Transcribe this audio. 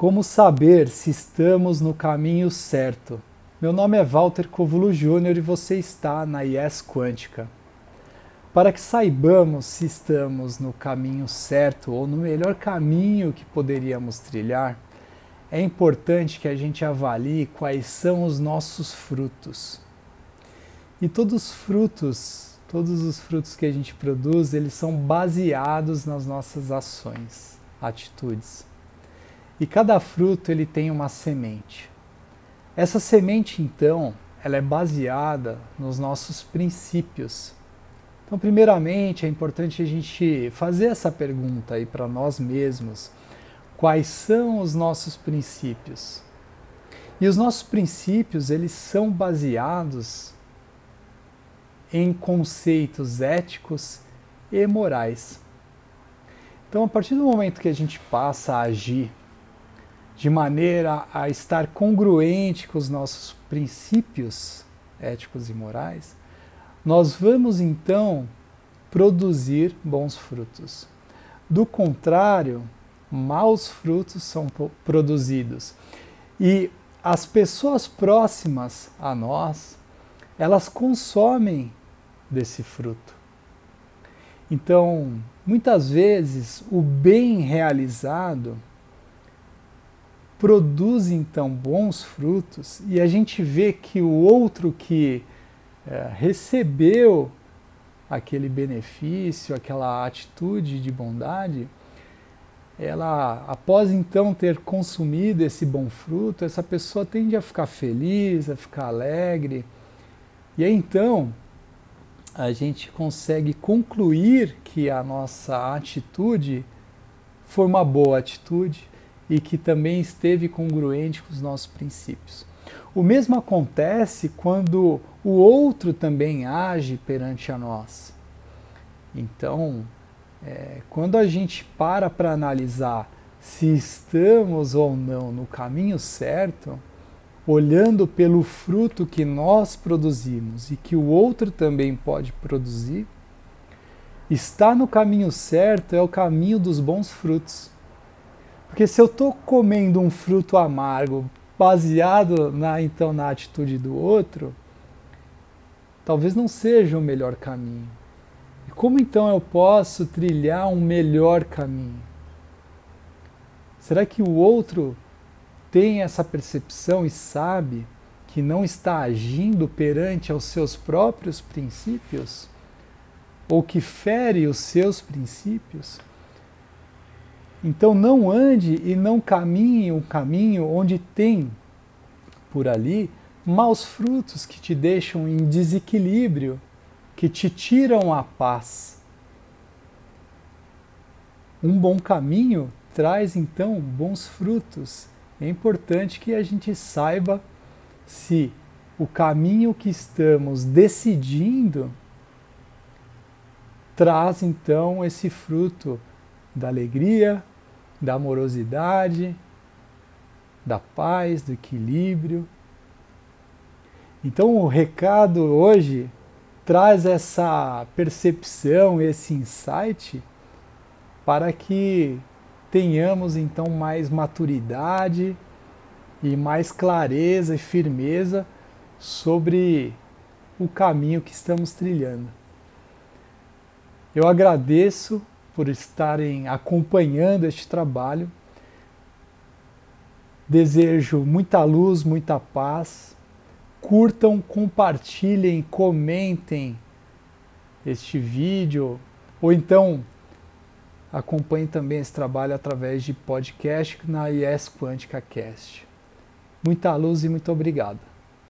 Como saber se estamos no caminho certo? Meu nome é Walter Covulo Júnior e você está na IES Quântica. Para que saibamos se estamos no caminho certo ou no melhor caminho que poderíamos trilhar, é importante que a gente avalie quais são os nossos frutos. E todos os frutos, todos os frutos que a gente produz, eles são baseados nas nossas ações, atitudes. E cada fruto ele tem uma semente. Essa semente, então, ela é baseada nos nossos princípios. Então, primeiramente, é importante a gente fazer essa pergunta aí para nós mesmos. Quais são os nossos princípios? E os nossos princípios, eles são baseados em conceitos éticos e morais. Então, a partir do momento que a gente passa a agir de maneira a estar congruente com os nossos princípios éticos e morais, nós vamos então produzir bons frutos. Do contrário, maus frutos são produzidos. E as pessoas próximas a nós, elas consomem desse fruto. Então, muitas vezes, o bem realizado produz então bons frutos e a gente vê que o outro que é, recebeu aquele benefício, aquela atitude de bondade, ela, após então ter consumido esse bom fruto, essa pessoa tende a ficar feliz, a ficar alegre. E aí então a gente consegue concluir que a nossa atitude foi uma boa atitude, e que também esteve congruente com os nossos princípios. O mesmo acontece quando o outro também age perante a nós. Então, é, quando a gente para para analisar se estamos ou não no caminho certo, olhando pelo fruto que nós produzimos e que o outro também pode produzir, estar no caminho certo é o caminho dos bons frutos. Porque se eu estou comendo um fruto amargo baseado na então na atitude do outro, talvez não seja o melhor caminho. E como então eu posso trilhar um melhor caminho? Será que o outro tem essa percepção e sabe que não está agindo perante aos seus próprios princípios? Ou que fere os seus princípios? Então não ande e não caminhe um caminho onde tem por ali maus frutos que te deixam em desequilíbrio, que te tiram a paz. Um bom caminho traz então bons frutos. É importante que a gente saiba se o caminho que estamos decidindo traz então esse fruto da alegria, da amorosidade, da paz, do equilíbrio. Então o recado hoje traz essa percepção, esse insight para que tenhamos então mais maturidade e mais clareza e firmeza sobre o caminho que estamos trilhando. Eu agradeço por estarem acompanhando este trabalho. Desejo muita luz, muita paz. Curtam, compartilhem, comentem este vídeo ou então acompanhem também esse trabalho através de podcast na IES Quântica Cast. Muita luz e muito obrigado.